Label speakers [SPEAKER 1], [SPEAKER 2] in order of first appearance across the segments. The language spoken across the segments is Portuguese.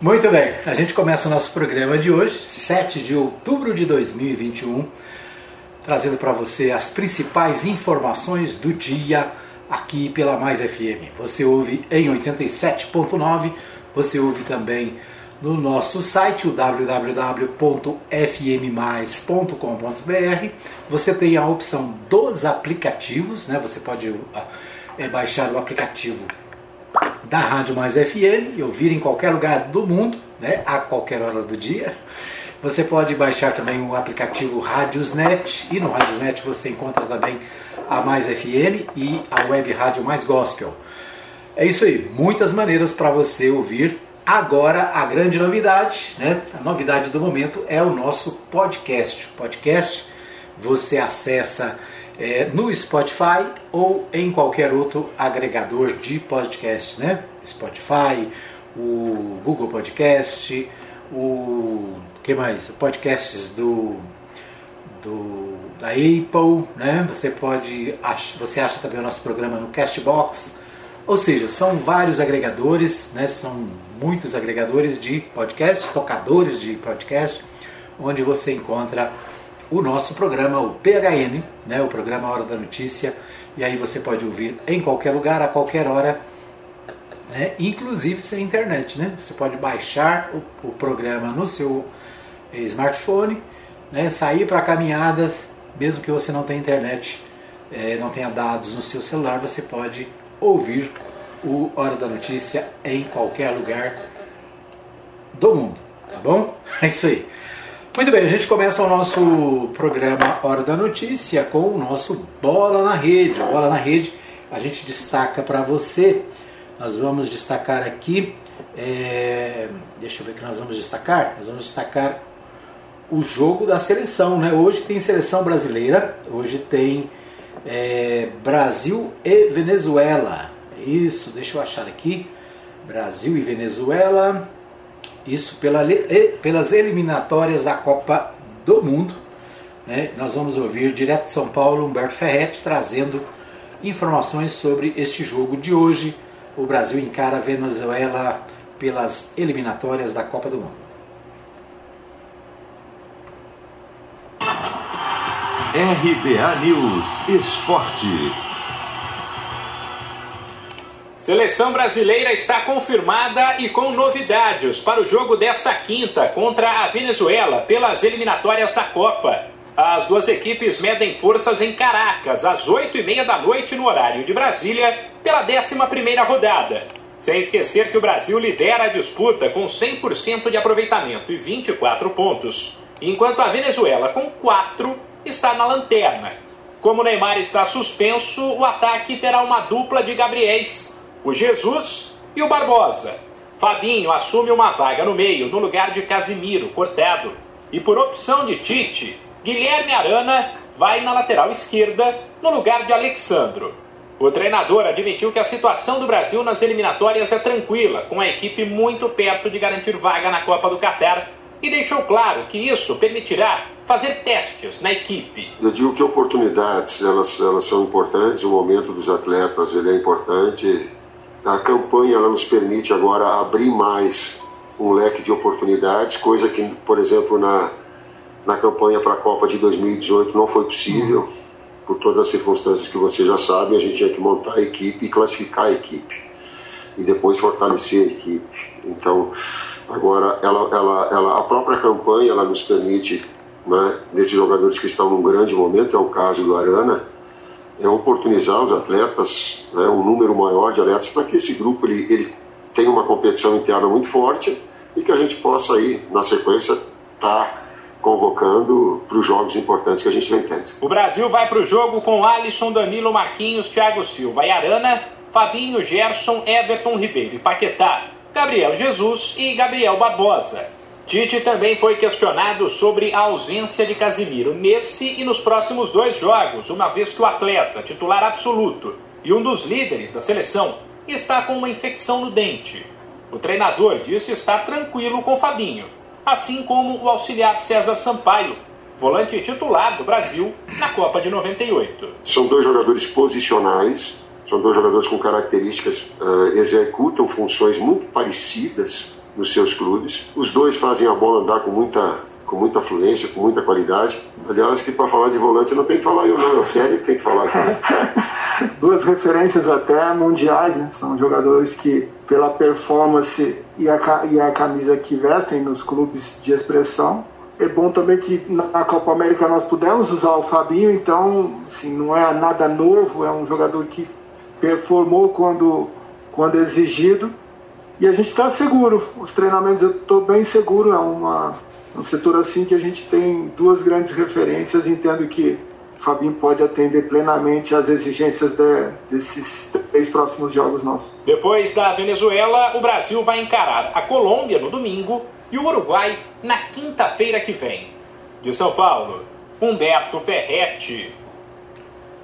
[SPEAKER 1] Muito bem, a gente começa o nosso programa de hoje, 7 de outubro de 2021, trazendo para você as principais informações do dia aqui pela Mais FM. Você ouve em 87.9, você ouve também no nosso site, www.fmmais.com.br. Você tem a opção dos aplicativos, né? Você pode é, baixar o aplicativo da Rádio Mais FM e ouvir em qualquer lugar do mundo, né, a qualquer hora do dia. Você pode baixar também o aplicativo Radiosnet e no Radiosnet você encontra também a Mais FM e a web rádio Mais Gospel. É isso aí, muitas maneiras para você ouvir. Agora a grande novidade, né? A novidade do momento é o nosso podcast. Podcast você acessa é, no Spotify ou em qualquer outro agregador de podcast, né? Spotify, o Google Podcast, o que mais? Podcasts do, do da Apple, né? Você pode você acha também o nosso programa no Castbox. Ou seja, são vários agregadores, né? São muitos agregadores de podcast, tocadores de podcast, onde você encontra o nosso programa, o PHN, né, o programa Hora da Notícia, e aí você pode ouvir em qualquer lugar, a qualquer hora, né, inclusive sem internet. Né? Você pode baixar o, o programa no seu smartphone, né, sair para caminhadas, mesmo que você não tenha internet, é, não tenha dados no seu celular, você pode ouvir o Hora da Notícia em qualquer lugar do mundo, tá bom? É isso aí. Muito bem, a gente começa o nosso programa Hora da Notícia com o nosso Bola na Rede. Bola na Rede, a gente destaca para você, nós vamos destacar aqui, é, deixa eu ver o que nós vamos destacar, nós vamos destacar o jogo da seleção, né? Hoje tem seleção brasileira, hoje tem é, Brasil e Venezuela. Isso, deixa eu achar aqui. Brasil e Venezuela. Isso pela, pelas eliminatórias da Copa do Mundo. Né? Nós vamos ouvir direto de São Paulo Humberto Ferretti trazendo informações sobre este jogo de hoje. O Brasil encara a Venezuela pelas eliminatórias da Copa do Mundo.
[SPEAKER 2] RBA News Esporte.
[SPEAKER 3] Seleção brasileira está confirmada e com novidades para o jogo desta quinta contra a Venezuela pelas eliminatórias da Copa. As duas equipes medem forças em Caracas às 8h30 da noite no horário de Brasília pela 11ª rodada. Sem esquecer que o Brasil lidera a disputa com 100% de aproveitamento e 24 pontos, enquanto a Venezuela com 4 está na lanterna. Como Neymar está suspenso, o ataque terá uma dupla de Gabriéis o Jesus e o Barbosa. Fabinho assume uma vaga no meio, no lugar de Casimiro, cortado. E por opção de Tite, Guilherme Arana vai na lateral esquerda, no lugar de Alexandro. O treinador admitiu que a situação do Brasil nas eliminatórias é tranquila, com a equipe muito perto de garantir vaga na Copa do Catar, e deixou claro que isso permitirá fazer testes na equipe.
[SPEAKER 4] Eu digo que oportunidades elas, elas são importantes, o momento dos atletas ele é importante, a campanha ela nos permite agora abrir mais um leque de oportunidades, coisa que, por exemplo, na, na campanha para a Copa de 2018 não foi possível, por todas as circunstâncias que vocês já sabem, a gente tinha que montar a equipe e classificar a equipe, e depois fortalecer a equipe. Então, agora, ela, ela, ela, a própria campanha ela nos permite, né, desses jogadores que estão num grande momento, é o caso do Arana, é oportunizar os atletas, né, um número maior de atletas, para que esse grupo ele, ele tenha uma competição interna muito forte e que a gente possa aí, na sequência, estar tá convocando para os jogos importantes que a gente vem tendo.
[SPEAKER 3] O Brasil vai para o jogo com Alisson, Danilo, Marquinhos, Thiago Silva e Arana, Fabinho, Gerson, Everton Ribeiro e Paquetá, Gabriel Jesus e Gabriel Barbosa. Tite também foi questionado sobre a ausência de Casimiro nesse e nos próximos dois jogos, uma vez que o atleta, titular absoluto e um dos líderes da seleção, está com uma infecção no dente. O treinador disse estar tranquilo com Fabinho, assim como o auxiliar César Sampaio, volante titular do Brasil na Copa de 98.
[SPEAKER 4] São dois jogadores posicionais, são dois jogadores com características, uh, executam funções muito parecidas nos seus clubes. Os dois fazem a bola andar com muita, com muita fluência, com muita qualidade. Aliás, que para falar de volante não tem que falar eu não, é o Sérgio que tem que falar.
[SPEAKER 5] Duas referências até mundiais, né? São jogadores que, pela performance e a, e a camisa que vestem nos clubes de expressão, é bom também que na Copa América nós pudemos usar o Fabinho, então assim, não é nada novo, é um jogador que performou quando, quando exigido e a gente está seguro. Os treinamentos eu estou bem seguro. É uma, um setor assim que a gente tem duas grandes referências. Entendo que o Fabinho pode atender plenamente às exigências de, desses três próximos jogos nossos.
[SPEAKER 3] Depois da Venezuela, o Brasil vai encarar a Colômbia no domingo e o Uruguai na quinta-feira que vem. De São Paulo, Humberto Ferretti.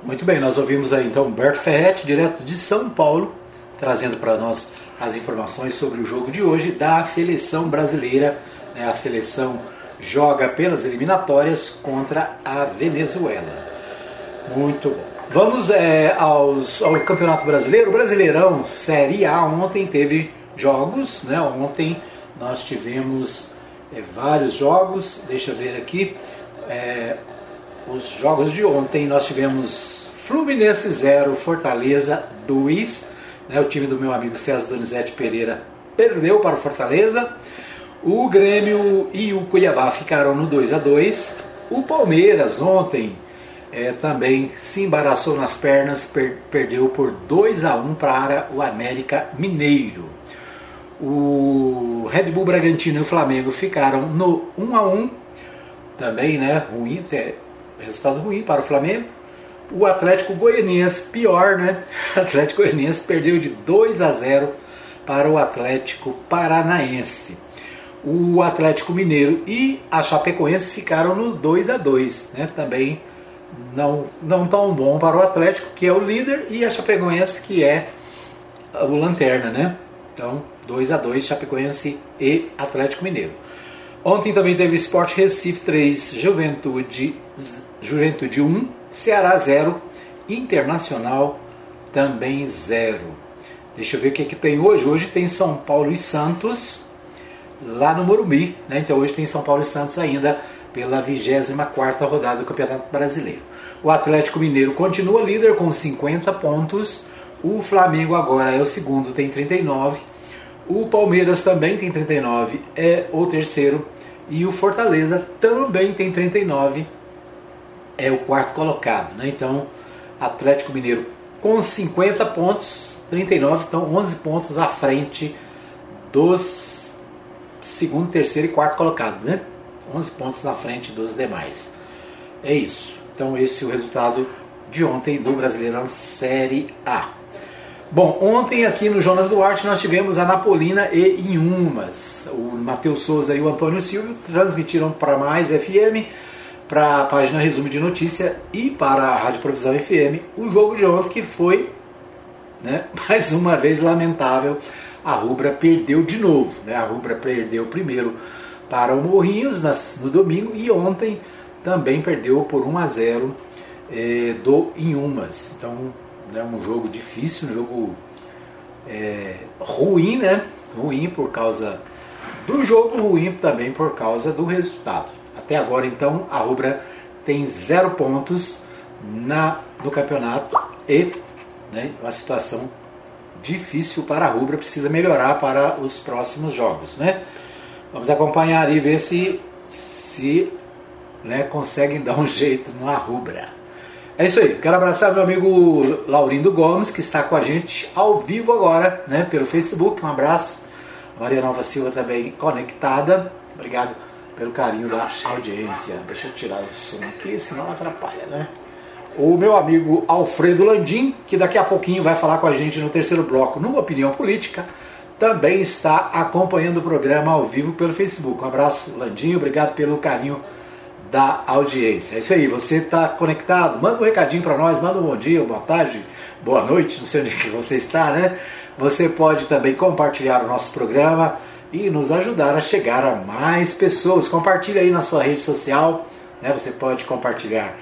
[SPEAKER 1] Muito bem, nós ouvimos aí então Humberto Ferretti, direto de São Paulo, trazendo para nós as informações sobre o jogo de hoje da seleção brasileira. Né? A seleção joga pelas eliminatórias contra a Venezuela. Muito bom. Vamos é, aos, ao Campeonato Brasileiro. O Brasileirão Série A ontem teve jogos. Né? Ontem nós tivemos é, vários jogos. Deixa eu ver aqui. É, os jogos de ontem nós tivemos Fluminense 0, Fortaleza 2. Né, o time do meu amigo César Donizete Pereira perdeu para o Fortaleza. O Grêmio e o Cuiabá ficaram no 2 a 2 O Palmeiras ontem é, também se embaraçou nas pernas, per perdeu por 2 a 1 para o América Mineiro. O Red Bull Bragantino e o Flamengo ficaram no 1 a 1 também, né? Ruim, é, resultado ruim para o Flamengo o Atlético Goianiense, pior, né? O Atlético Goianiense perdeu de 2 a 0 para o Atlético Paranaense. O Atlético Mineiro e a Chapecoense ficaram no 2 a 2, né? Também não, não tão bom para o Atlético, que é o líder, e a Chapecoense, que é o lanterna, né? Então, 2 a 2 Chapecoense e Atlético Mineiro. Ontem também teve Sport Recife 3, Juventude, Juventude 1, Ceará 0, Internacional também 0. Deixa eu ver o que, é que tem hoje. Hoje tem São Paulo e Santos lá no Morumbi. Né? Então hoje tem São Paulo e Santos ainda pela 24 rodada do Campeonato Brasileiro. O Atlético Mineiro continua líder com 50 pontos. O Flamengo agora é o segundo, tem 39. O Palmeiras também tem 39, é o terceiro. E o Fortaleza também tem 39 é o quarto colocado. Né? Então, Atlético Mineiro com 50 pontos, 39, então 11 pontos à frente dos segundo, terceiro e quarto colocados. Né? 11 pontos na frente dos demais. É isso. Então, esse é o resultado de ontem do Brasileirão Série A. Bom, ontem aqui no Jonas Duarte nós tivemos a Napolina e Inhumas. O Matheus Souza e o Antônio Silva transmitiram para mais FM para a página Resumo de Notícia e para a Rádio Provisão FM o jogo de ontem que foi, né, mais uma vez lamentável, a Rubra perdeu de novo. Né, a Rubra perdeu primeiro para o Morrinhos no domingo e ontem também perdeu por 1 a 0 eh, do Inhumas. Então, é né, um jogo difícil, um jogo é, ruim, né? Ruim por causa do jogo, ruim também por causa do resultado. Até agora, então, a Rubra tem zero pontos na, no campeonato e né, uma situação difícil para a Rubra, precisa melhorar para os próximos jogos. Né? Vamos acompanhar e ver se, se né, conseguem dar um jeito na Rubra. É isso aí, quero abraçar meu amigo Laurindo Gomes, que está com a gente ao vivo agora, né, pelo Facebook. Um abraço. Maria Nova Silva também conectada. Obrigado pelo carinho da audiência. Deixa eu tirar o som aqui, senão atrapalha, né? O meu amigo Alfredo Landim, que daqui a pouquinho vai falar com a gente no terceiro bloco, numa opinião política, também está acompanhando o programa ao vivo pelo Facebook. Um abraço, Landim, obrigado pelo carinho da audiência. É isso aí, você está conectado? Manda um recadinho para nós, manda um bom dia, boa tarde, boa noite, não sei onde que você está, né? Você pode também compartilhar o nosso programa e nos ajudar a chegar a mais pessoas. Compartilhe aí na sua rede social, né? Você pode compartilhar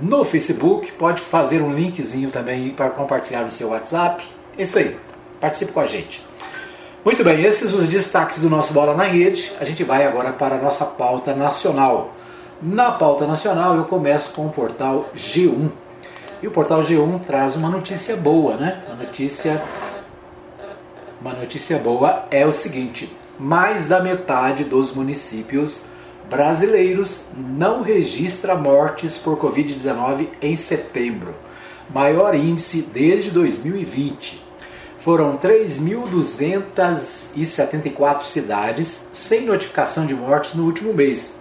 [SPEAKER 1] no Facebook, pode fazer um linkzinho também para compartilhar no seu WhatsApp. É isso aí, participe com a gente. Muito bem, esses os destaques do nosso Bola na Rede. A gente vai agora para a nossa pauta nacional. Na pauta nacional eu começo com o portal G1. E o portal G1 traz uma notícia boa, né? Uma notícia uma notícia boa é o seguinte: mais da metade dos municípios brasileiros não registra mortes por Covid-19 em setembro, maior índice desde 2020. Foram 3.274 cidades sem notificação de mortes no último mês,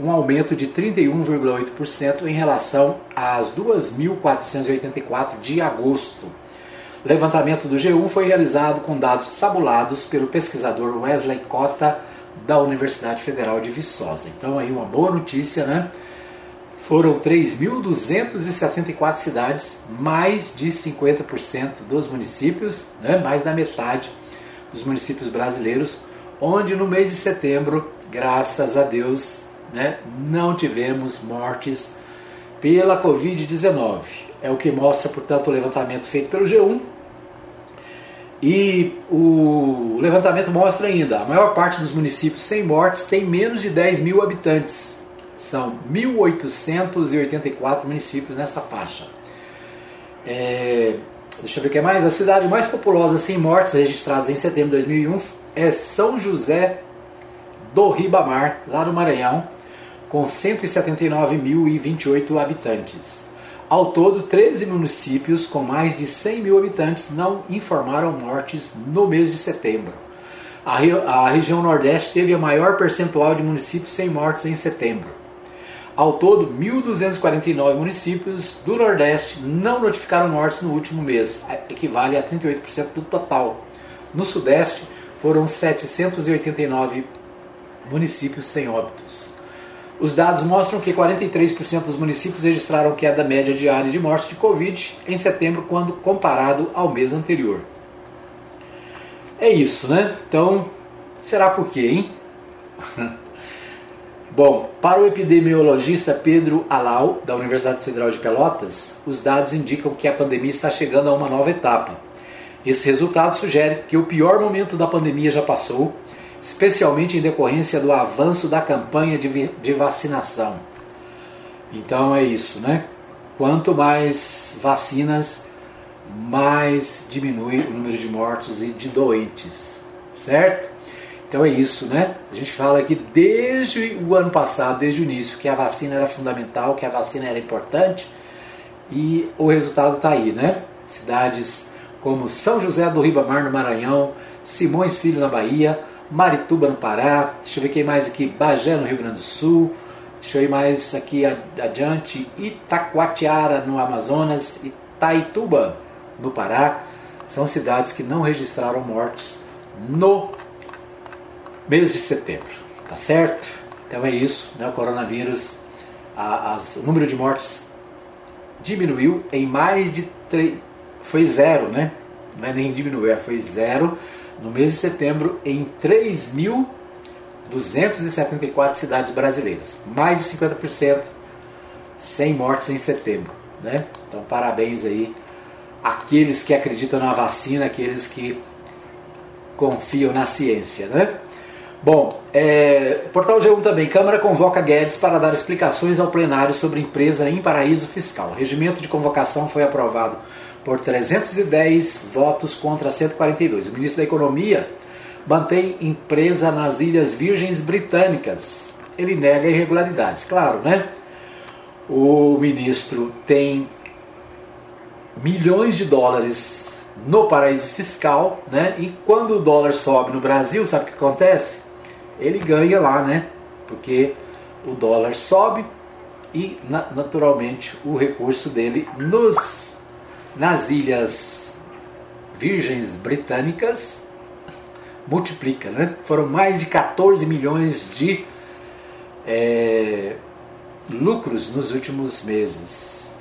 [SPEAKER 1] um aumento de 31,8% em relação às 2.484 de agosto. Levantamento do G1 foi realizado com dados tabulados pelo pesquisador Wesley Cota, da Universidade Federal de Viçosa. Então, aí uma boa notícia, né? Foram 3.264 cidades, mais de 50% dos municípios, né? mais da metade dos municípios brasileiros, onde no mês de setembro, graças a Deus, né, não tivemos mortes pela Covid-19. É o que mostra, portanto, o levantamento feito pelo G1. E o levantamento mostra ainda, a maior parte dos municípios sem mortes tem menos de 10 mil habitantes. São 1.884 municípios nessa faixa. É, deixa eu ver o que é mais. A cidade mais populosa sem mortes registradas em setembro de 2001 é São José do Ribamar, lá no Maranhão, com 179.028 habitantes. Ao todo, 13 municípios com mais de 100 mil habitantes não informaram mortes no mês de setembro. A, a região Nordeste teve a maior percentual de municípios sem mortes em setembro. Ao todo, 1.249 municípios do Nordeste não notificaram mortes no último mês, equivale a 38% do total. No Sudeste, foram 789 municípios sem óbitos. Os dados mostram que 43% dos municípios registraram queda média diária de mortes de Covid em setembro, quando comparado ao mês anterior. É isso, né? Então, será por quê, hein? Bom, para o epidemiologista Pedro Alau, da Universidade Federal de Pelotas, os dados indicam que a pandemia está chegando a uma nova etapa. Esse resultado sugere que o pior momento da pandemia já passou especialmente em decorrência do avanço da campanha de, de vacinação. Então é isso, né? Quanto mais vacinas, mais diminui o número de mortos e de doentes, certo? Então é isso, né? A gente fala que desde o ano passado, desde o início, que a vacina era fundamental, que a vacina era importante e o resultado está aí, né? Cidades como São José do Ribamar, no Maranhão, Simões Filho, na Bahia, Marituba no Pará, deixa eu ver quem mais aqui, Bagé no Rio Grande do Sul, deixa eu ir mais aqui adiante, Itacoatiara no Amazonas, Itaituba no Pará, são cidades que não registraram mortos no mês de setembro, tá certo? Então é isso, né? o coronavírus, a, as, o número de mortes diminuiu em mais de 3, foi zero, né? Não é nem diminuiu, é, foi zero no mês de setembro em 3.274 cidades brasileiras. Mais de 50% sem mortes em setembro. Né? Então, parabéns aí àqueles que acreditam na vacina, aqueles que confiam na ciência. Né? Bom, é, Portal G1 também. Câmara convoca Guedes para dar explicações ao plenário sobre empresa em paraíso fiscal. O regimento de convocação foi aprovado por 310 votos contra 142. O ministro da Economia mantém empresa nas Ilhas Virgens Britânicas. Ele nega irregularidades, claro, né? O ministro tem milhões de dólares no paraíso fiscal, né? E quando o dólar sobe no Brasil, sabe o que acontece? Ele ganha lá, né? Porque o dólar sobe e naturalmente o recurso dele nos nas Ilhas Virgens Britânicas multiplica, né? Foram mais de 14 milhões de é, lucros nos últimos meses.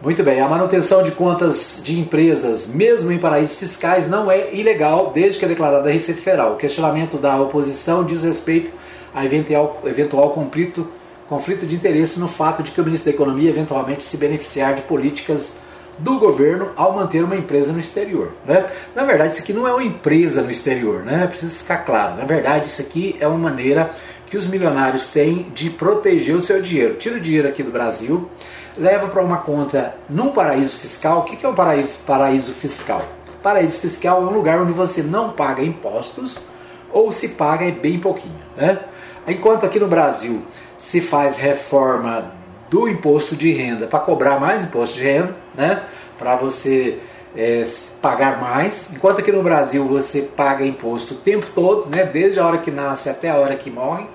[SPEAKER 1] Muito bem, a manutenção de contas de empresas, mesmo em paraísos fiscais, não é ilegal desde que é declarada a Receita Federal. O questionamento da oposição diz respeito a eventual, eventual conflito, conflito de interesse no fato de que o ministro da Economia eventualmente se beneficiar de políticas do governo ao manter uma empresa no exterior. Né? Na verdade, isso aqui não é uma empresa no exterior, né? precisa ficar claro. Na verdade, isso aqui é uma maneira que os milionários têm de proteger o seu dinheiro. Tira o dinheiro aqui do Brasil, leva para uma conta num paraíso fiscal. O que é um paraíso, paraíso fiscal? Paraíso fiscal é um lugar onde você não paga impostos ou se paga bem pouquinho. Né? Enquanto aqui no Brasil se faz reforma do imposto de renda para cobrar mais imposto de renda, né? para você é, pagar mais, enquanto aqui no Brasil você paga imposto o tempo todo, né? desde a hora que nasce até a hora que morre,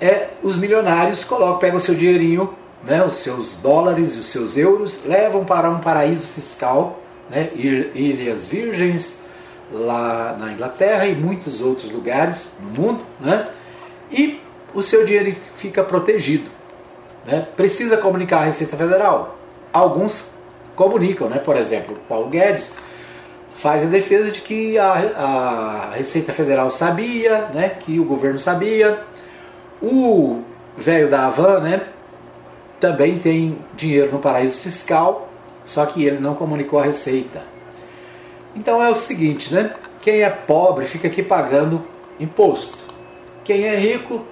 [SPEAKER 1] é, os milionários colocam, pegam o seu dinheirinho, né? os seus dólares e os seus euros, levam para um paraíso fiscal, né? Ilhas Virgens, lá na Inglaterra e muitos outros lugares no mundo, né? e o seu dinheiro fica protegido. Né? Precisa comunicar à Receita Federal? Alguns comunicam, né? por exemplo, Paulo Guedes faz a defesa de que a, a Receita Federal sabia, né? que o governo sabia. O velho da Havan né? também tem dinheiro no paraíso fiscal, só que ele não comunicou a Receita. Então é o seguinte, né? Quem é pobre fica aqui pagando imposto. Quem é rico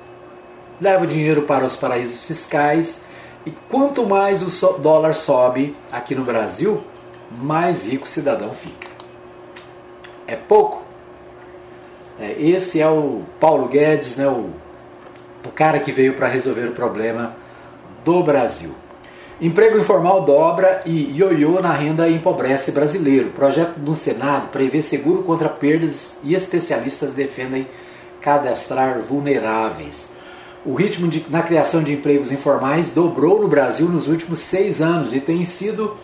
[SPEAKER 1] leva o dinheiro para os paraísos fiscais e quanto mais o dólar sobe aqui no Brasil, mais rico o cidadão fica. É pouco? É, esse é o Paulo Guedes, né, o, o cara que veio para resolver o problema do Brasil. Emprego informal dobra e ioiô na renda empobrece brasileiro. Projeto do Senado prevê seguro contra perdas e especialistas defendem cadastrar vulneráveis. O ritmo de, na criação de empregos informais dobrou no Brasil nos últimos seis anos e tem sido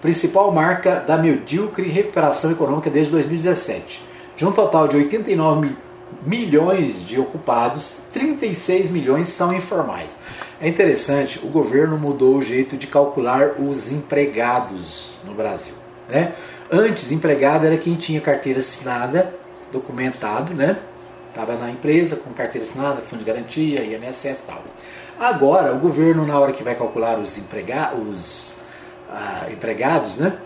[SPEAKER 1] principal marca da medíocre recuperação econômica desde 2017. De um total de 89 milhões de ocupados, 36 milhões são informais. É interessante, o governo mudou o jeito de calcular os empregados no Brasil. Né? Antes, empregado era quem tinha carteira assinada, documentado, né? Estava na empresa com carteira assinada, fundo de garantia, INSS e tal. Agora, o governo, na hora que vai calcular os, emprega os ah, empregados, né?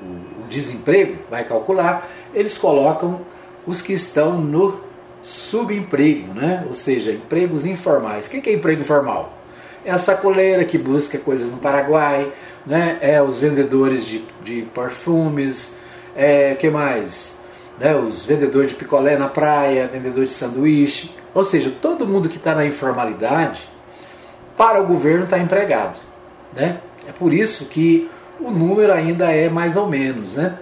[SPEAKER 1] O, desemprego, vai calcular, eles colocam os que estão no subemprego, né? ou seja, empregos informais. O que é emprego informal? É a sacoleira que busca coisas no Paraguai, né? é os vendedores de, de perfumes, é que mais? Né, os vendedores de picolé na praia, vendedores de sanduíche, ou seja, todo mundo que está na informalidade, para o governo está empregado. Né? É por isso que o número ainda é mais ou menos. Né?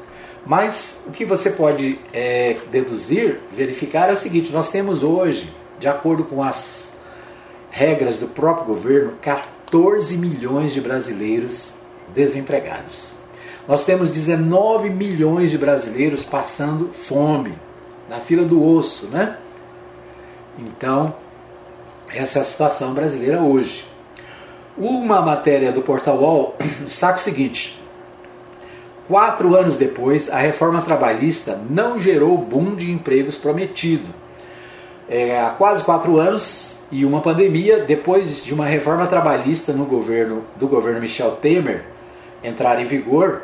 [SPEAKER 1] Mas o que você pode é, deduzir, verificar é o seguinte: nós temos hoje, de acordo com as regras do próprio governo, 14 milhões de brasileiros desempregados. Nós temos 19 milhões de brasileiros passando fome, na fila do osso, né? Então, essa é a situação brasileira hoje. Uma matéria do Portal UOL destaca o seguinte: quatro anos depois, a reforma trabalhista não gerou o boom de empregos prometido. É, há quase quatro anos e uma pandemia, depois de uma reforma trabalhista no governo do governo Michel Temer entrar em vigor,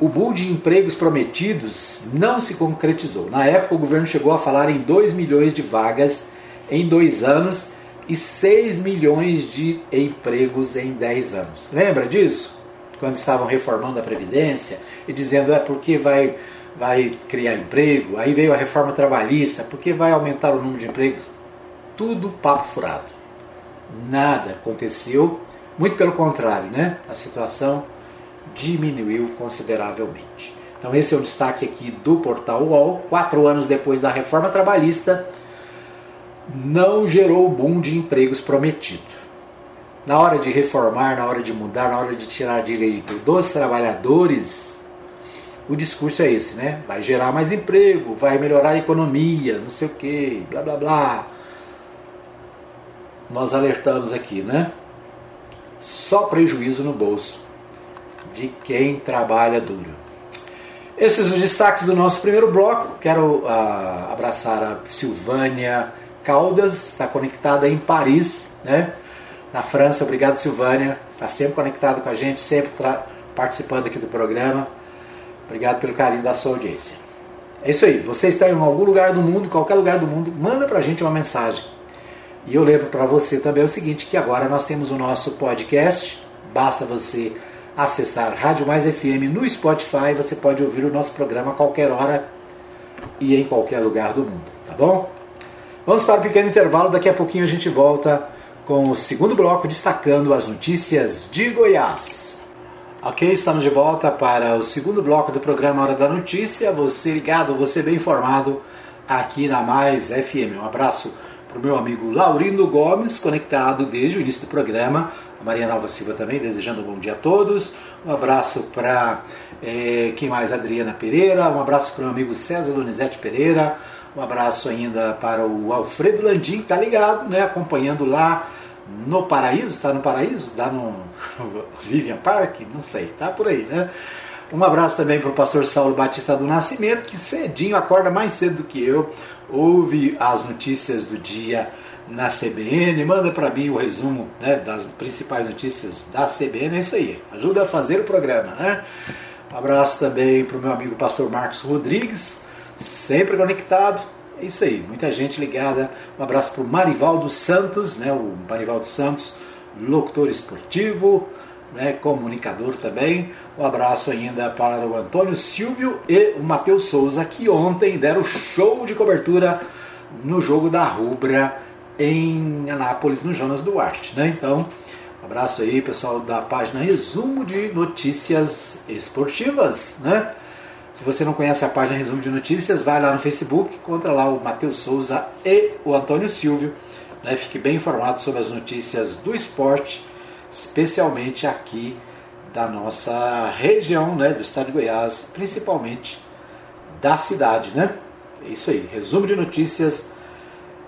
[SPEAKER 1] o boom de empregos prometidos não se concretizou. Na época, o governo chegou a falar em 2 milhões de vagas em dois anos e 6 milhões de empregos em 10 anos. Lembra disso? Quando estavam reformando a Previdência e dizendo é porque vai, vai criar emprego, aí veio a reforma trabalhista, porque vai aumentar o número de empregos. Tudo papo furado. Nada aconteceu, muito pelo contrário, né? A situação diminuiu consideravelmente. Então esse é o destaque aqui do portal UOL. Quatro anos depois da reforma trabalhista, não gerou o boom de empregos prometido. Na hora de reformar, na hora de mudar, na hora de tirar direito dos trabalhadores, o discurso é esse, né? Vai gerar mais emprego, vai melhorar a economia, não sei o que, blá blá blá. Nós alertamos aqui, né? Só prejuízo no bolso de quem trabalha duro. Esses os destaques do nosso primeiro bloco. Quero uh, abraçar a Silvânia Caldas, está conectada em Paris, né? na França. Obrigado, Silvânia. Está sempre conectado com a gente, sempre participando aqui do programa. Obrigado pelo carinho da sua audiência. É isso aí. Você está em algum lugar do mundo, qualquer lugar do mundo, manda pra gente uma mensagem. E eu lembro para você também o seguinte, que agora nós temos o nosso podcast. Basta você acessar Rádio Mais FM no Spotify, você pode ouvir o nosso programa a qualquer hora e em qualquer lugar do mundo, tá bom? Vamos para um pequeno intervalo, daqui a pouquinho a gente volta com o segundo bloco destacando as notícias de Goiás. Ok, estamos de volta para o segundo bloco do programa Hora da Notícia. Você ligado, você bem informado aqui na Mais FM. Um abraço para o meu amigo Laurindo Gomes, conectado desde o início do programa. A Maria Nova Silva também, desejando um bom dia a todos. Um abraço para é, quem mais? Adriana Pereira. Um abraço para o meu amigo César Donizete Pereira. Um abraço ainda para o Alfredo Landim, tá ligado, né? Acompanhando lá no Paraíso, está no Paraíso? Está no Vivian Park? Não sei, tá por aí, né? Um abraço também para o pastor Saulo Batista do Nascimento, que cedinho acorda mais cedo do que eu, ouve as notícias do dia na CBN, manda para mim o resumo né, das principais notícias da CBN, é isso aí, ajuda a fazer o programa, né? Um abraço também para o meu amigo pastor Marcos Rodrigues, sempre conectado. É isso aí, muita gente ligada. Um abraço para o Marivaldo Santos, né, o Marivaldo Santos, locutor esportivo, né, comunicador também. Um abraço ainda para o Antônio Silvio e o Matheus Souza, que ontem deram show de cobertura no jogo da Rubra em Anápolis, no Jonas Duarte. Né? Então, um abraço aí, pessoal da página Resumo de Notícias Esportivas. Né? Se você não conhece a página Resumo de Notícias, vai lá no Facebook, encontra lá o Matheus Souza e o Antônio Silvio. Né? Fique bem informado sobre as notícias do esporte, especialmente aqui da nossa região, né? do estado de Goiás, principalmente da cidade. Né? É isso aí, resumo de notícias.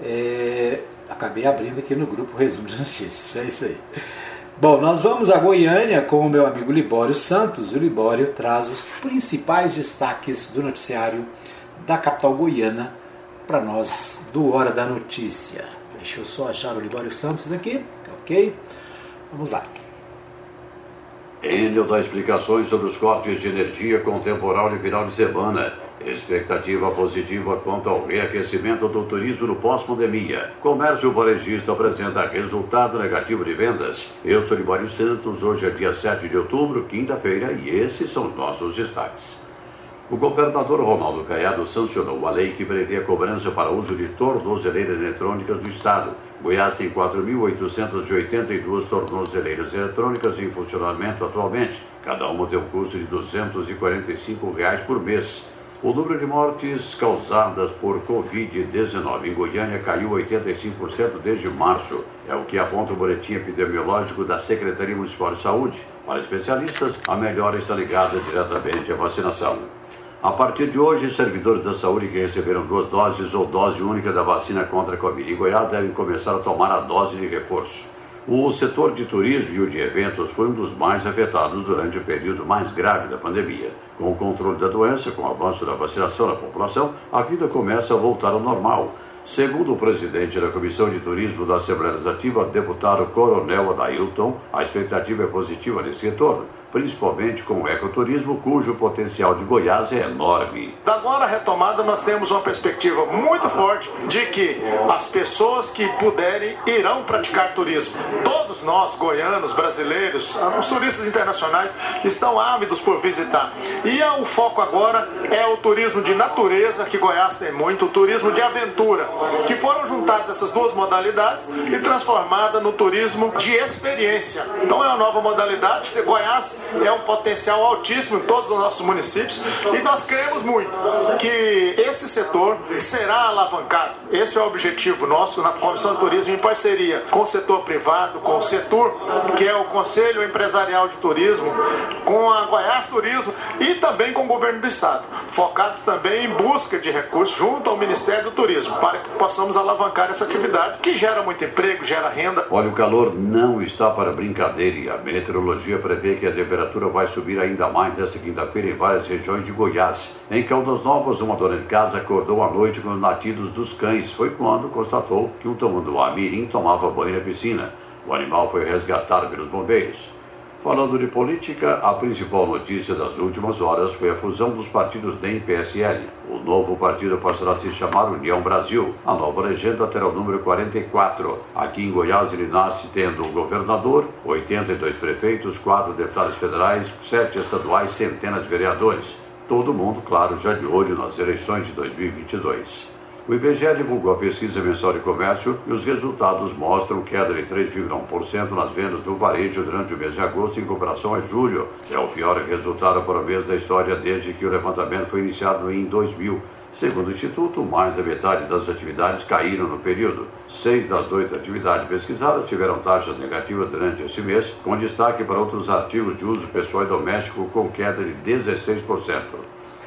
[SPEAKER 1] É... Acabei abrindo aqui no grupo Resumo de Notícias, é isso aí. Bom, nós vamos a Goiânia com o meu amigo Libório Santos. O Libório traz os principais destaques do noticiário da capital goiana para nós do Hora da Notícia. Deixa eu só achar o Libório Santos aqui, ok? Vamos lá.
[SPEAKER 6] Enel dá explicações sobre os cortes de energia com temporal de final de semana. Expectativa positiva quanto ao reaquecimento do turismo no pós-pandemia. Comércio varejista apresenta resultado negativo de vendas. Eu sou Libório Santos, hoje é dia 7 de outubro, quinta-feira, e esses são os nossos destaques. O governador Ronaldo Caiado sancionou a lei que prevê a cobrança para uso de tornozeleiras eletrônicas do Estado. Goiás tem 4.882 tornozeleiras eletrônicas em funcionamento atualmente. Cada uma tem um custo de 245 reais por mês. O número de mortes causadas por Covid-19 em Goiânia caiu 85% desde março. É o que aponta o boletim epidemiológico da Secretaria Municipal de Saúde. Para especialistas, a melhora está ligada diretamente à vacinação. A partir de hoje, servidores da saúde que receberam duas doses ou dose única da vacina contra a Covid em Goiás devem começar a tomar a dose de reforço. O setor de turismo e o de eventos foi um dos mais afetados durante o período mais grave da pandemia. Com o controle da doença, com o avanço da vacinação na população, a vida começa a voltar ao normal. Segundo o presidente da Comissão de Turismo da Assembleia Legislativa, deputado Coronel Adailton, a expectativa é positiva nesse retorno principalmente com o ecoturismo, cujo potencial de Goiás é enorme.
[SPEAKER 7] Da agora retomada, nós temos uma perspectiva muito forte de que as pessoas que puderem irão praticar turismo. Todos nós, goianos, brasileiros, os turistas internacionais estão ávidos por visitar. E o foco agora é o turismo de natureza, que Goiás tem muito, o turismo de aventura, que foram juntadas essas duas modalidades e transformada no turismo de experiência. Então é uma nova modalidade que Goiás é um potencial altíssimo em todos os nossos municípios e nós queremos muito que esse setor será alavancado. Esse é o objetivo nosso na Comissão de Turismo em parceria com o setor privado, com o setor que é o Conselho Empresarial de Turismo, com a Goiás Turismo e também com o governo do estado, focados também em busca de recursos junto ao Ministério do Turismo, para que possamos alavancar essa atividade que gera muito emprego, gera renda.
[SPEAKER 6] Olha, o calor não está para brincadeira e a meteorologia prevê que a temperatura vai subir ainda mais nesta quinta-feira em várias regiões de Goiás. Em Caldas Novas, uma dona de casa acordou à noite com os latidos dos cães. Foi quando constatou que um tamanduá mirim tomava banho na piscina. O animal foi resgatado pelos bombeiros. Falando de política, a principal notícia das últimas horas foi a fusão dos partidos DEM e PSL. O novo partido passará a se chamar União Brasil. A nova legenda terá o número 44. Aqui em Goiás ele nasce tendo o governador, 82 prefeitos, 4 deputados federais, 7 estaduais, centenas de vereadores. Todo mundo, claro, já de olho nas eleições de 2022. O IBGE divulgou a pesquisa mensal de comércio e os resultados mostram queda de 3,1% nas vendas do varejo durante o mês de agosto em comparação a julho. É o pior resultado para mês da história desde que o levantamento foi iniciado em 2000. Segundo o Instituto, mais da metade das atividades caíram no período. Seis das oito atividades pesquisadas tiveram taxas negativas durante esse mês, com destaque para outros artigos de uso pessoal e doméstico, com queda de 16%.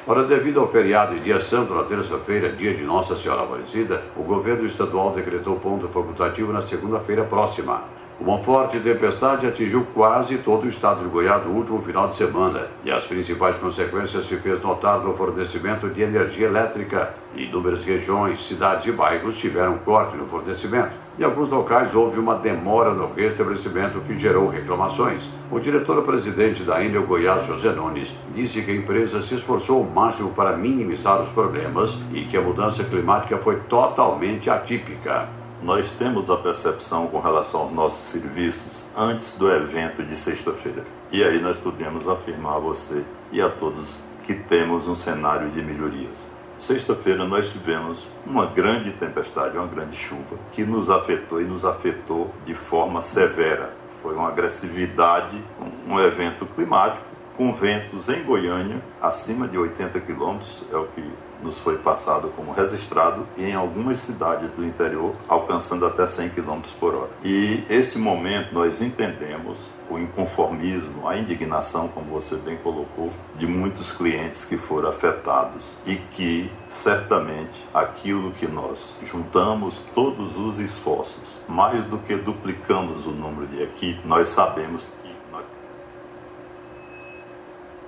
[SPEAKER 6] Ora, devido ao feriado e dia santo na terça-feira, dia de Nossa Senhora Aparecida, o governo estadual decretou ponto facultativo na segunda-feira próxima. Uma forte tempestade atingiu quase todo o estado de Goiás no último final de semana e as principais consequências se fez notar no fornecimento de energia elétrica. Inúmeras regiões, cidades e bairros tiveram corte no fornecimento. Em alguns locais houve uma demora no restabelecimento que gerou reclamações. O diretor-presidente da Enel Goiás, José Nunes, disse que a empresa se esforçou ao máximo para minimizar os problemas e que a mudança climática foi totalmente atípica
[SPEAKER 8] nós temos a percepção com relação aos nossos serviços antes do evento de sexta-feira. E aí nós podemos afirmar a você e a todos que temos um cenário de melhorias. Sexta-feira nós tivemos uma grande tempestade, uma grande chuva, que nos afetou e nos afetou de forma severa. Foi uma agressividade, um evento climático com ventos em Goiânia acima de 80 quilômetros, é o que nos foi passado como registrado e em algumas cidades do interior alcançando até 100 km por hora. E esse momento nós entendemos o inconformismo, a indignação, como você bem colocou, de muitos clientes que foram afetados e que certamente aquilo que nós juntamos todos os esforços, mais do que duplicamos o número de equipe, nós sabemos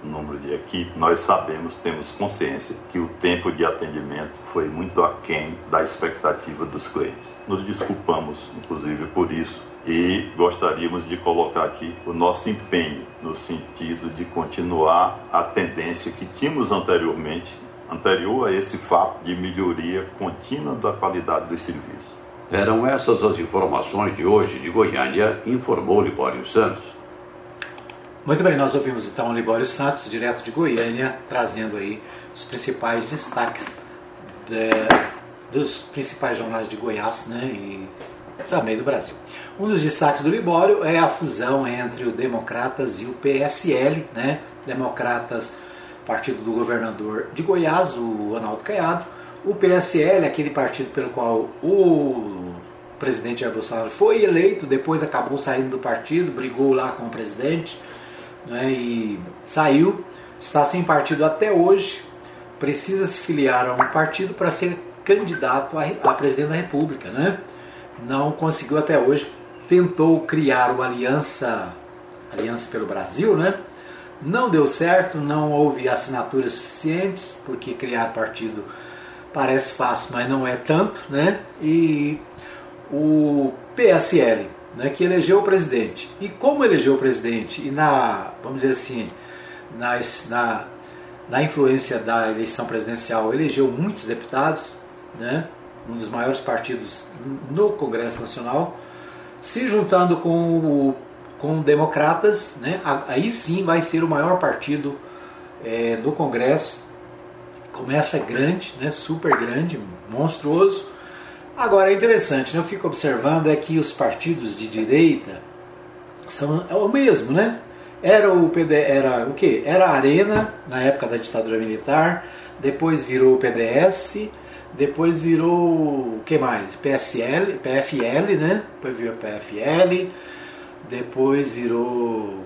[SPEAKER 8] número de equipe, nós sabemos, temos consciência que o tempo de atendimento foi muito aquém da expectativa dos clientes. Nos desculpamos, inclusive, por isso e gostaríamos de colocar aqui o nosso empenho no sentido de continuar a tendência que tínhamos anteriormente, anterior a esse fato de melhoria contínua da qualidade dos serviços.
[SPEAKER 6] Eram essas as informações de hoje de Goiânia, informou Libório Santos.
[SPEAKER 1] Muito bem, nós ouvimos então o Libório Santos, direto de Goiânia, trazendo aí os principais destaques de, dos principais jornais de Goiás né, e também do Brasil. Um dos destaques do Libório é a fusão entre o Democratas e o PSL, né? Democratas, partido do governador de Goiás, o Ronaldo Caiado, o PSL, aquele partido pelo qual o presidente Jair Bolsonaro foi eleito, depois acabou saindo do partido, brigou lá com o presidente, né, e saiu, está sem partido até hoje, precisa se filiar a um partido para ser candidato a, a presidente da República. Né? Não conseguiu até hoje, tentou criar o Aliança, Aliança pelo Brasil, né? não deu certo, não houve assinaturas suficientes, porque criar partido parece fácil, mas não é tanto, né? E o PSL né, que elegeu o presidente. E como elegeu o presidente, e na, vamos dizer assim, nas, na, na influência da eleição presidencial, elegeu muitos deputados, né, um dos maiores partidos no Congresso Nacional, se juntando com o com democratas, né, aí sim vai ser o maior partido é, do Congresso. Começa grande, né, super grande, monstruoso, Agora é interessante, né? eu fico observando é que os partidos de direita são é o mesmo, né? Era o PD, era o que? Era a Arena na época da ditadura militar, depois virou o PDS, depois virou o que mais? PSL, PFL, né? Depois virou PFL, depois virou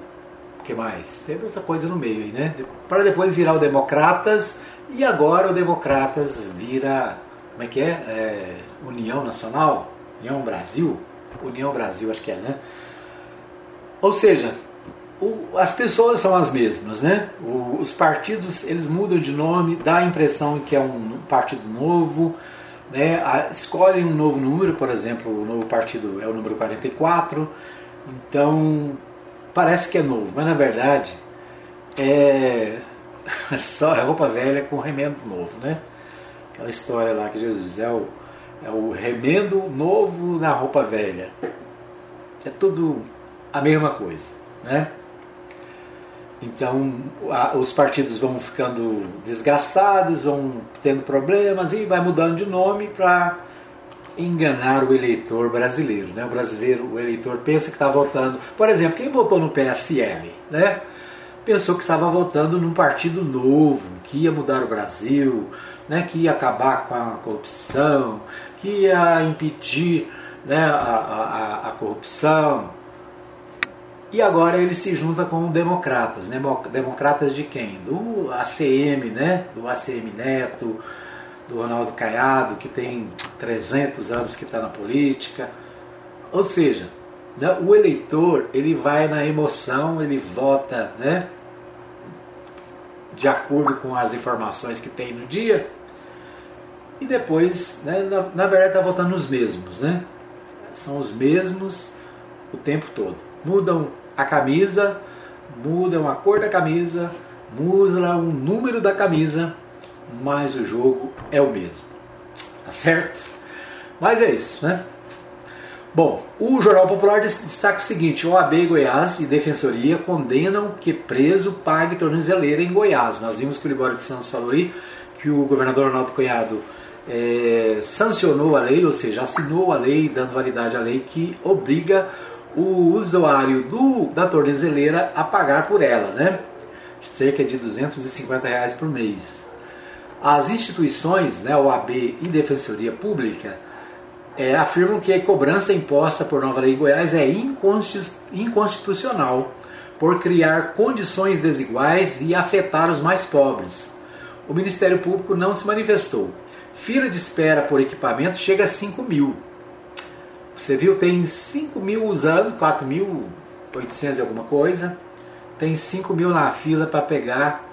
[SPEAKER 1] o que mais? Teve outra coisa no meio aí, né? Para depois virar o Democratas e agora o Democratas vira como é que é? é União Nacional, União Brasil, União Brasil acho que é, né? Ou seja, o, as pessoas são as mesmas, né? O, os partidos eles mudam de nome, dá a impressão que é um, partido novo, né? A, escolhem um novo número, por exemplo, o novo partido é o número 44. Então parece que é novo, mas na verdade é só roupa velha com remendo novo, né? Aquela história lá que Jesus diz, é o, é o remendo novo na roupa velha. É tudo a mesma coisa, né? Então a, os partidos vão ficando desgastados, vão tendo problemas e vai mudando de nome para enganar o eleitor brasileiro. Né? O brasileiro, o eleitor pensa que está votando. Por exemplo, quem votou no PSL, né? pensou que estava votando num partido novo, que ia mudar o Brasil, né? que ia acabar com a corrupção, que ia impedir né? a, a, a corrupção. E agora ele se junta com democratas, né? democratas de quem? Do ACM, né? do ACM Neto, do Ronaldo Caiado, que tem 300 anos que está na política. Ou seja, né, o eleitor ele vai na emoção, ele vota né, de acordo com as informações que tem no dia e depois, né, na, na verdade, está votando nos mesmos. Né? São os mesmos o tempo todo. Mudam a camisa, mudam a cor da camisa, mudam o número da camisa, mas o jogo é o mesmo. Tá certo? Mas é isso, né? Bom, o Jornal Popular destaca o seguinte: OAB Goiás e Defensoria condenam que preso pague tornozeleira em Goiás. Nós vimos que o Libório de Santos falou aí que o governador Ronaldo Cunhado é, sancionou a lei, ou seja, assinou a lei, dando validade à lei que obriga o usuário do, da tornozeleira a pagar por ela, né? Cerca de 250 reais por mês. As instituições, né, OAB e Defensoria Pública, é, afirmam que a cobrança imposta por nova lei em Goiás é inconstitucional por criar condições desiguais e afetar os mais pobres. O Ministério Público não se manifestou. Fila de espera por equipamento chega a 5 mil. Você viu, tem 5 mil usando, 4.800 e alguma coisa. Tem 5 mil na fila para pegar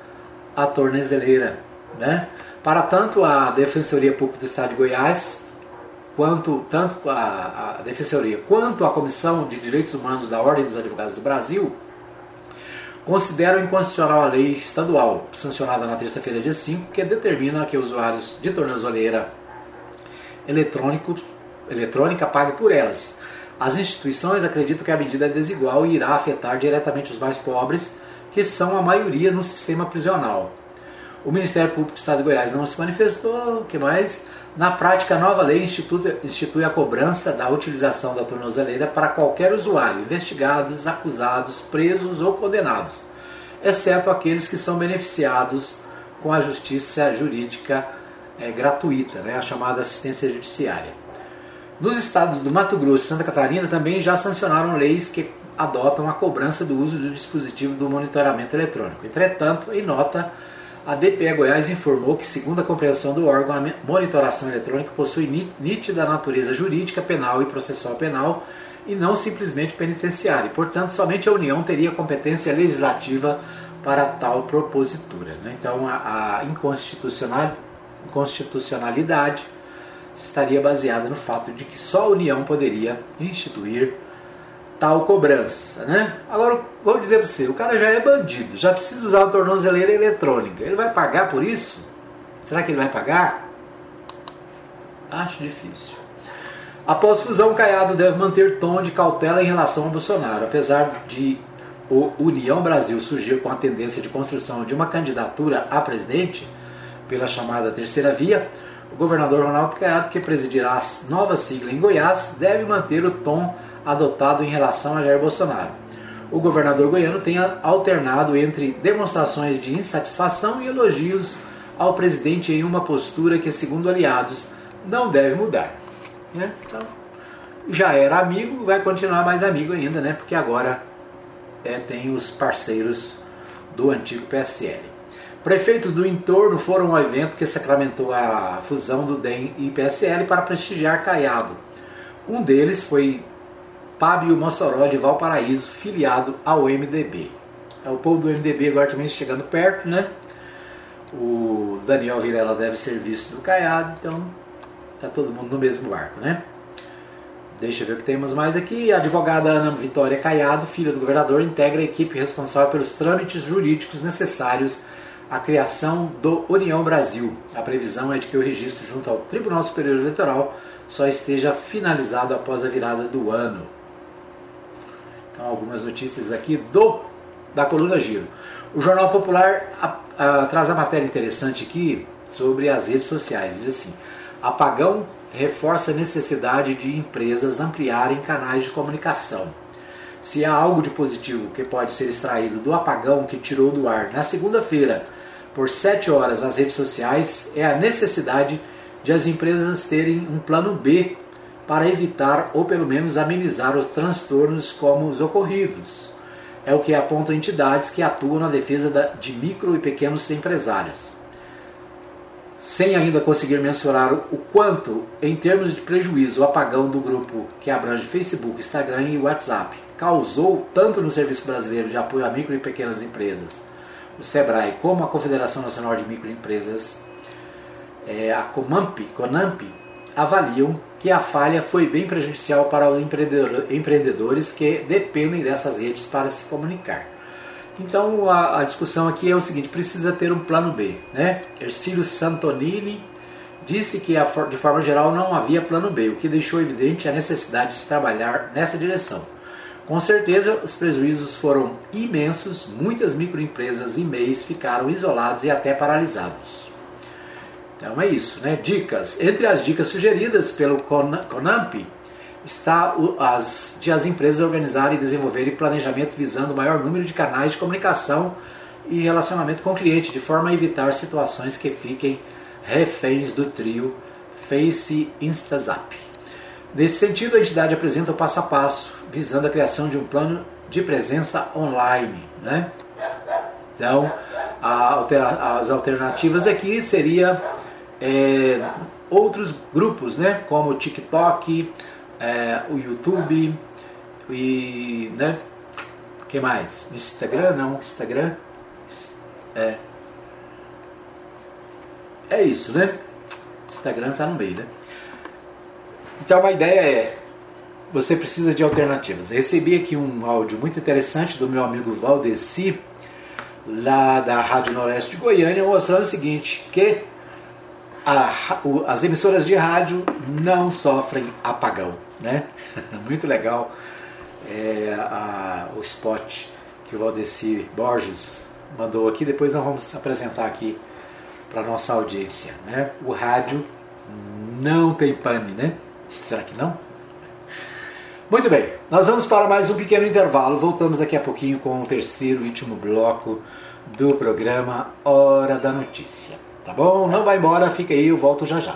[SPEAKER 1] a tornezeleira. Né? Para tanto a Defensoria Pública do Estado de Goiás, quanto tanto a, a Defensoria quanto a Comissão de Direitos Humanos da Ordem dos Advogados do Brasil, consideram inconstitucional a lei estadual, sancionada na terça-feira, dia 5, que determina que usuários de tornozeleira eletrônico, eletrônica paguem por elas. As instituições acreditam que a medida é desigual e irá afetar diretamente os mais pobres, que são a maioria no sistema prisional. O Ministério Público do Estado de Goiás não se manifestou, o que mais? Na prática, a nova lei institui, a cobrança da utilização da tornozeleira para qualquer usuário, investigados, acusados, presos ou condenados, exceto aqueles que são beneficiados com a justiça jurídica é, gratuita, né, a chamada assistência judiciária. Nos estados do Mato Grosso e Santa Catarina também já sancionaram leis que adotam a cobrança do uso do dispositivo do monitoramento eletrônico. Entretanto, em nota, a DPE Goiás informou que, segundo a compreensão do órgão, a monitoração eletrônica possui nítida natureza jurídica, penal e processual penal e não simplesmente penitenciária. Portanto, somente a União teria competência legislativa para tal propositura. Né? Então, a, a inconstitucionalidade estaria baseada no fato de que só a União poderia instituir tal cobrança, né? Agora, vou dizer para você, o cara já é bandido, já precisa usar a tornozeleira eletrônica. Ele vai pagar por isso? Será que ele vai pagar? Acho difícil. Após fusão, Caiado deve manter tom de cautela em relação ao Bolsonaro, apesar de o União Brasil surgir com a tendência de construção de uma candidatura a presidente pela chamada terceira via, o governador Ronaldo Caiado, que presidirá a nova sigla em Goiás, deve manter o tom adotado em relação a Jair Bolsonaro. O governador goiano tem alternado entre demonstrações de insatisfação e elogios ao presidente em uma postura que, segundo aliados, não deve mudar. Né? Então, já era amigo, vai continuar mais amigo ainda, né? porque agora é, tem os parceiros do antigo PSL. Prefeitos do entorno foram ao evento que sacramentou a fusão do DEM e PSL para prestigiar Caiado. Um deles foi Pabio Mossoró de Valparaíso, filiado ao MDB. É o povo do MDB agora também chegando perto, né? O Daniel Vilela deve ser visto do Caiado, então tá todo mundo no mesmo barco, né? Deixa eu ver o que temos mais aqui. A advogada Ana Vitória Caiado, filha do governador, integra a equipe responsável pelos trâmites jurídicos necessários à criação do União Brasil. A previsão é de que o registro junto ao Tribunal Superior Eleitoral só esteja finalizado após a virada do ano. Então, algumas notícias aqui do da coluna Giro. O Jornal Popular a, a, traz a matéria interessante aqui sobre as redes sociais. Diz assim: apagão reforça a necessidade de empresas ampliarem canais de comunicação. Se há algo de positivo que pode ser extraído do apagão que tirou do ar na segunda-feira por sete horas as redes sociais, é a necessidade de as empresas terem um plano B para evitar ou pelo menos amenizar os transtornos como os ocorridos. É o que apontam entidades que atuam na defesa de micro e pequenos empresários sem ainda conseguir mensurar o quanto, em termos de prejuízo, o apagão do grupo que abrange Facebook, Instagram e WhatsApp causou tanto no Serviço Brasileiro de Apoio a Micro e Pequenas Empresas, o SEBRAE, como a Confederação Nacional de Microempresas, é, a Comamp, Conamp, avaliam que a falha foi bem prejudicial para os empreendedores que dependem dessas redes para se comunicar. Então a, a, discussão aqui é o seguinte: precisa ter um plano B. Né? Ercílio Santonini disse que de forma geral não havia plano B, o que deixou evidente a necessidade de se trabalhar nessa direção. Com certeza, os prejuízos foram imensos, muitas microempresas e MEIs ficaram isolados e até paralisados. Então é isso, né? Dicas. Entre as dicas sugeridas pelo Conamp está as, de as empresas organizarem e desenvolverem planejamento visando o maior número de canais de comunicação e relacionamento com o cliente, de forma a evitar situações que fiquem reféns do trio Face InstaZap. Nesse sentido, a entidade apresenta o passo a passo, visando a criação de um plano de presença online. Né? Então, altera, as alternativas aqui seria é, outros grupos, né, como o TikTok, é, o YouTube e, né? Que mais? Instagram, não, Instagram. É. É isso, né? Instagram tá no meio, né? Então a ideia é você precisa de alternativas. Eu recebi aqui um áudio muito interessante do meu amigo Valdeci, lá da Rádio Noroeste de Goiânia, mostrando o seguinte, que a, as emissoras de rádio não sofrem apagão né? Muito legal é, a, o spot que o Valdeci Borges mandou aqui. Depois nós vamos apresentar aqui para nossa audiência, né? O rádio não tem pane, né? Será que não? Muito bem, nós vamos para mais um pequeno intervalo. Voltamos daqui a pouquinho com o terceiro e último bloco do programa Hora da Notícia. Tá bom? Não vai embora, fica aí, eu volto já já.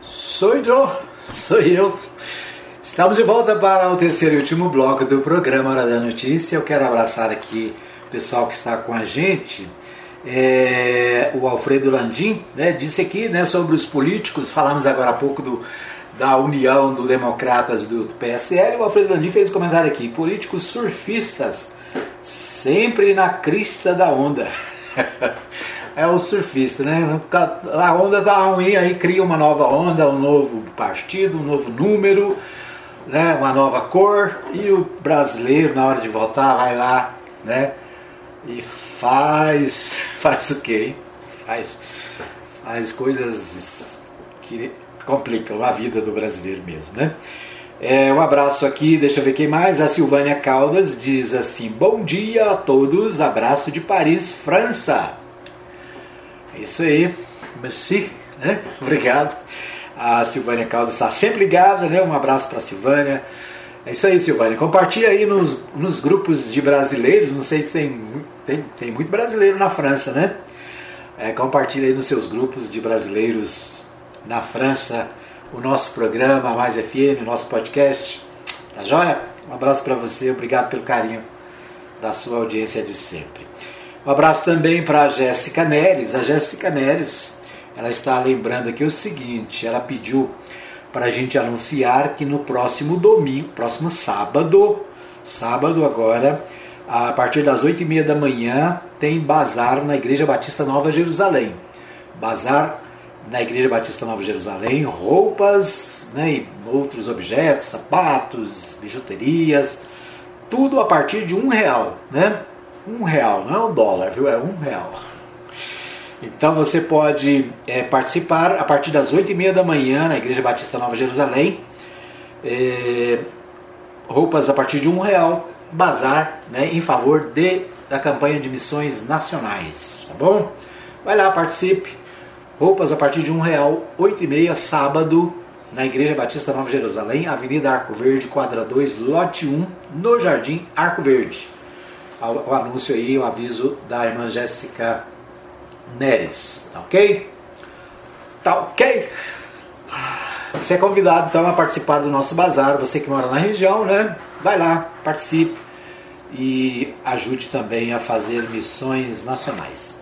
[SPEAKER 1] Sou eu, sou eu. Estamos de volta para o terceiro e último bloco do programa Hora da Notícia. Eu quero abraçar aqui o pessoal que está com a gente. É, o Alfredo Landim né, disse aqui né, sobre os políticos, falamos agora há pouco do, da união do Democratas do, do PSL. O Alfredo Landim fez um comentário aqui: políticos surfistas sempre na crista da onda. é o surfista, né? A onda está ruim, aí cria uma nova onda, um novo partido, um novo número né, uma nova cor e o brasileiro na hora de votar vai lá, né, e faz faz o quê? Hein? Faz faz coisas que complicam a vida do brasileiro mesmo, né? É, um abraço aqui, deixa eu ver quem mais. A Silvânia Caldas diz assim: Bom dia a todos, abraço de Paris, França. É isso aí, merci, né? Obrigado. A Silvânia Causa está sempre ligada, né? Um abraço para a Silvânia. É isso aí, Silvânia. Compartilha aí nos, nos grupos de brasileiros. Não sei se tem, tem, tem muito brasileiro na França, né? É, compartilha aí nos seus grupos de brasileiros na França o nosso programa Mais FM, o nosso podcast. Tá joia? Um abraço para você, obrigado pelo carinho da sua audiência de sempre. Um abraço também para a Jéssica Neres. A Jéssica Neres ela está lembrando aqui o seguinte: ela pediu para a gente anunciar que no próximo domingo, próximo sábado, sábado agora, a partir das oito e meia da manhã, tem bazar na Igreja Batista Nova Jerusalém. Bazar na Igreja Batista Nova Jerusalém, roupas né, e outros objetos, sapatos, bijuterias, tudo a partir de um real, né? Um real, não é um dólar, viu? É um real. Então você pode é, participar a partir das 8 e meia da manhã na Igreja Batista Nova Jerusalém. É, roupas a partir de um real, bazar né, em favor de, da campanha de missões nacionais, tá bom? Vai lá, participe. Roupas a partir de um real, 8 e meia, sábado, na Igreja Batista Nova Jerusalém, Avenida Arco Verde, quadra 2, lote 1, no Jardim Arco Verde. O anúncio aí, o aviso da irmã Jéssica Neres, tá ok? Tá ok? Você é convidado então a participar do nosso bazar, você que mora na região, né? Vai lá, participe e ajude também a fazer missões nacionais.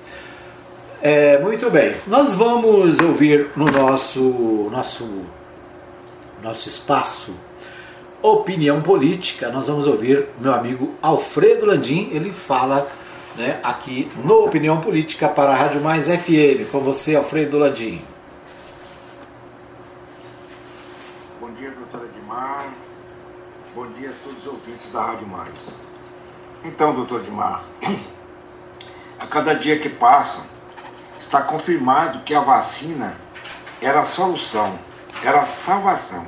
[SPEAKER 1] É, muito bem, nós vamos ouvir no nosso, nosso, nosso espaço Opinião Política, nós vamos ouvir meu amigo Alfredo Landim, ele fala né, aqui no Opinião Política para a Rádio Mais FM. Com você, Alfredo Landim.
[SPEAKER 9] Bom dia, doutora Edmar. Bom dia a todos os ouvintes da Rádio Mais. Então, doutor Edmar, a cada dia que passa, está confirmado que a vacina era a solução, era a salvação.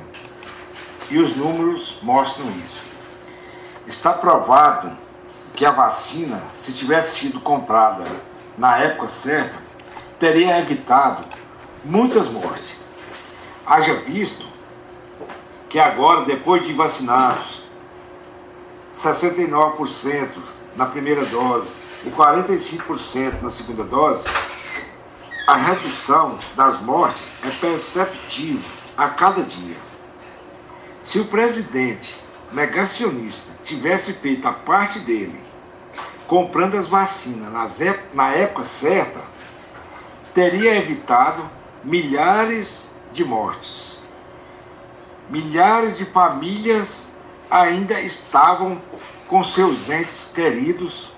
[SPEAKER 9] E os números mostram isso. Está provado que a vacina, se tivesse sido comprada na época certa, teria evitado muitas mortes. Haja visto que agora, depois de vacinados, 69% na primeira dose e 45% na segunda dose, a redução das mortes é perceptível a cada dia. Se o presidente negacionista tivesse feito a parte dele, comprando as vacinas na época certa, teria evitado milhares de mortes. Milhares de famílias ainda estavam com seus entes queridos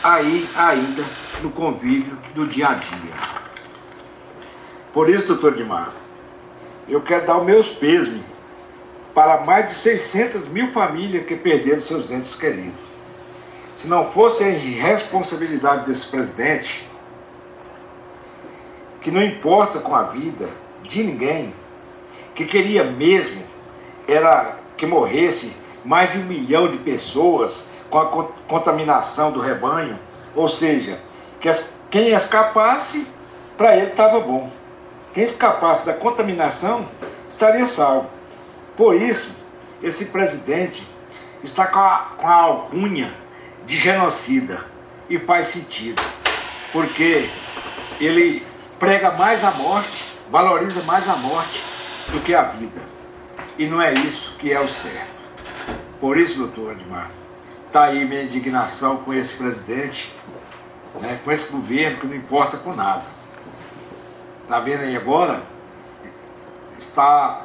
[SPEAKER 9] aí ainda no convívio do dia a dia. Por isso, doutor Dimar, eu quero dar os meus pesos para mais de 600 mil famílias que perderam seus entes queridos. Se não fosse a irresponsabilidade desse presidente, que não importa com a vida de ninguém, que queria mesmo era que morresse mais de um milhão de pessoas com a contaminação do rebanho, ou seja, que as, quem escapasse, para ele estava bom. Quem escapasse da contaminação estaria salvo. Por isso, esse presidente está com a, com a alcunha de genocida. E faz sentido, porque ele prega mais a morte, valoriza mais a morte do que a vida. E não é isso que é o certo. Por isso, doutor Edmar, está aí minha indignação com esse presidente, né, com esse governo que não importa com nada. Está vendo aí agora? Está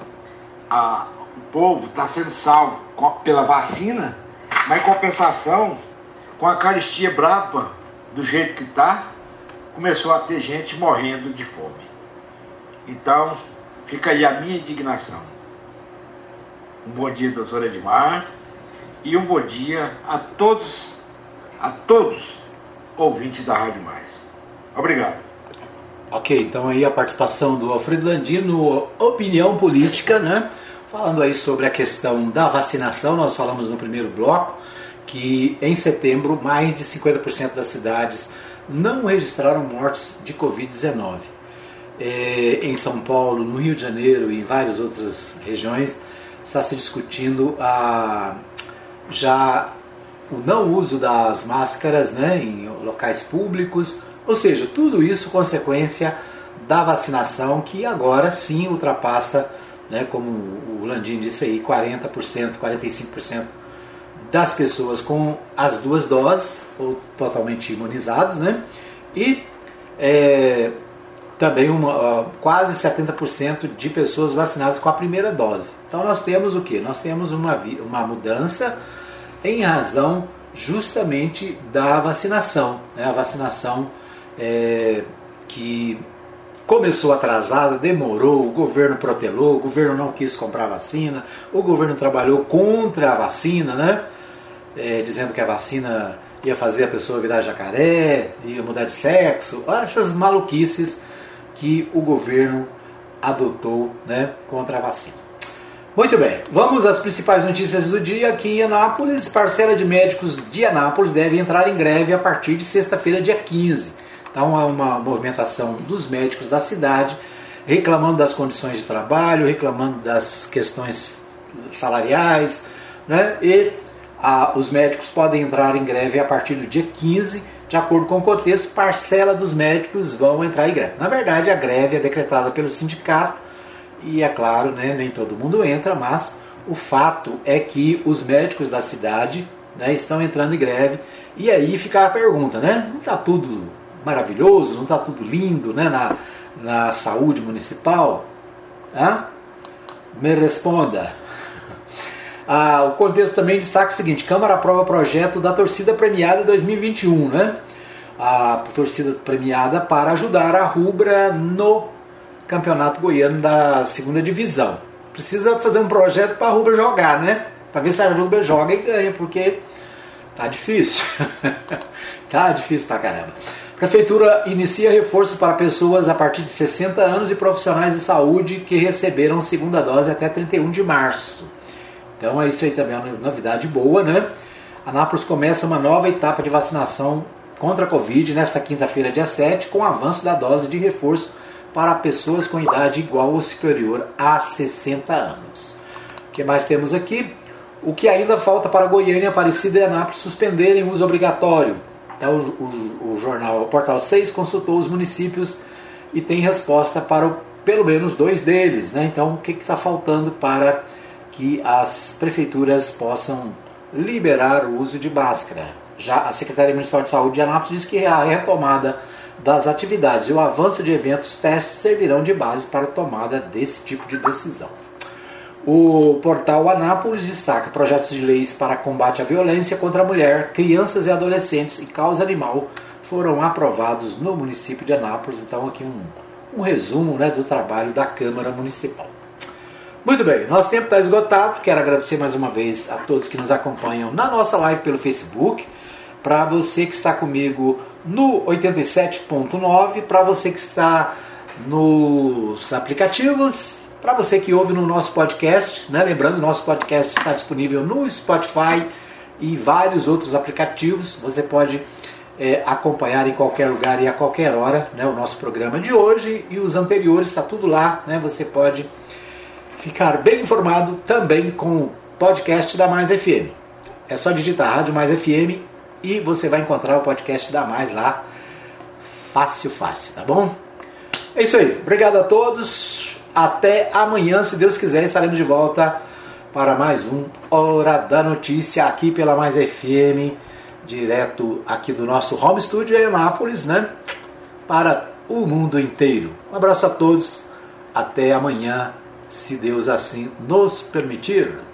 [SPEAKER 9] a, o povo está sendo salvo pela vacina, mas em compensação, com a caristia brava do jeito que está, começou a ter gente morrendo de fome. Então, fica aí a minha indignação. Um bom dia, doutor Edmar e um bom dia a todos, a todos ouvintes da Rádio Mais. Obrigado.
[SPEAKER 1] Ok, então aí a participação do Alfredo Landino, opinião política, né? Falando aí sobre a questão da vacinação, nós falamos no primeiro bloco que em setembro mais de 50% das cidades não registraram mortes de Covid-19. É, em São Paulo, no Rio de Janeiro e em várias outras regiões está se discutindo a já o não uso das máscaras né, em locais públicos, ou seja, tudo isso consequência da vacinação que agora sim ultrapassa, né, como o Landim disse aí, 40%, 45% das pessoas com as duas doses ou totalmente imunizados, né? E é, também uma, quase 70% de pessoas vacinadas com a primeira dose. Então nós temos o que? Nós temos uma, uma mudança em razão justamente da vacinação. Né? A vacinação é, que começou atrasada, demorou, o governo protelou, o governo não quis comprar vacina, o governo trabalhou contra a vacina, né? É, dizendo que a vacina ia fazer a pessoa virar jacaré, ia mudar de sexo, essas maluquices que o governo adotou né, contra a vacina. Muito bem, vamos às principais notícias do dia. Aqui em Anápolis, parcela de médicos de Anápolis deve entrar em greve a partir de sexta-feira, dia 15. Então, há uma movimentação dos médicos da cidade reclamando das condições de trabalho, reclamando das questões salariais, né? e os médicos podem entrar em greve a partir do dia 15, de acordo com o contexto, parcela dos médicos vão entrar em greve. Na verdade, a greve é decretada pelo sindicato e é claro, né, nem todo mundo entra, mas o fato é que os médicos da cidade né, estão entrando em greve e aí fica a pergunta, né? Não está tudo maravilhoso, não está tudo lindo né, na, na saúde municipal? Hã? Me responda. Ah, o contexto também destaca o seguinte: Câmara aprova projeto da torcida premiada 2021, né? A torcida premiada para ajudar a Rubra no Campeonato Goiano da segunda divisão. Precisa fazer um projeto para a Rubra jogar, né? Para ver se a Rubra joga e ganha, porque tá difícil. tá difícil pra caramba. Prefeitura inicia reforço para pessoas a partir de 60 anos e profissionais de saúde que receberam segunda dose até 31 de março. Então é isso aí também é uma novidade boa, né? Anápolis começa uma nova etapa de vacinação contra a Covid nesta quinta-feira, dia 7, com avanço da dose de reforço para pessoas com idade igual ou superior a 60 anos. O que mais temos aqui? O que ainda falta para Goiânia, Aparecida e Anápolis suspenderem o uso obrigatório. Então, o, o, o jornal o Portal 6 consultou os municípios e tem resposta para o, pelo menos dois deles. Né? Então, o que está faltando para que as prefeituras possam liberar o uso de máscara? Já a Secretaria Municipal de Saúde de Anápolis diz que a retomada das atividades e o avanço de eventos testes servirão de base para a tomada desse tipo de decisão. O portal Anápolis destaca projetos de leis para combate à violência contra a mulher, crianças e adolescentes e causa animal foram aprovados no município de Anápolis. Então, aqui um, um resumo né, do trabalho da Câmara Municipal. Muito bem, nosso tempo está esgotado. Quero agradecer mais uma vez a todos que nos acompanham na nossa live pelo Facebook. Para você que está comigo no 87.9, para você que está nos aplicativos, para você que ouve no nosso podcast, né? lembrando, nosso podcast está disponível no Spotify e vários outros aplicativos. Você pode é, acompanhar em qualquer lugar e a qualquer hora né? o nosso programa de hoje e os anteriores, está tudo lá. Né? Você pode ficar bem informado também com o podcast da Mais FM. É só digitar Rádio Mais FM e você vai encontrar o podcast da Mais lá. Fácil, fácil, tá bom? É isso aí. Obrigado a todos. Até amanhã, se Deus quiser, estaremos de volta para mais um Hora da Notícia aqui pela Mais FM, direto aqui do nosso home studio em Anápolis, né? Para o mundo inteiro. Um abraço a todos. Até amanhã, se Deus assim nos permitir.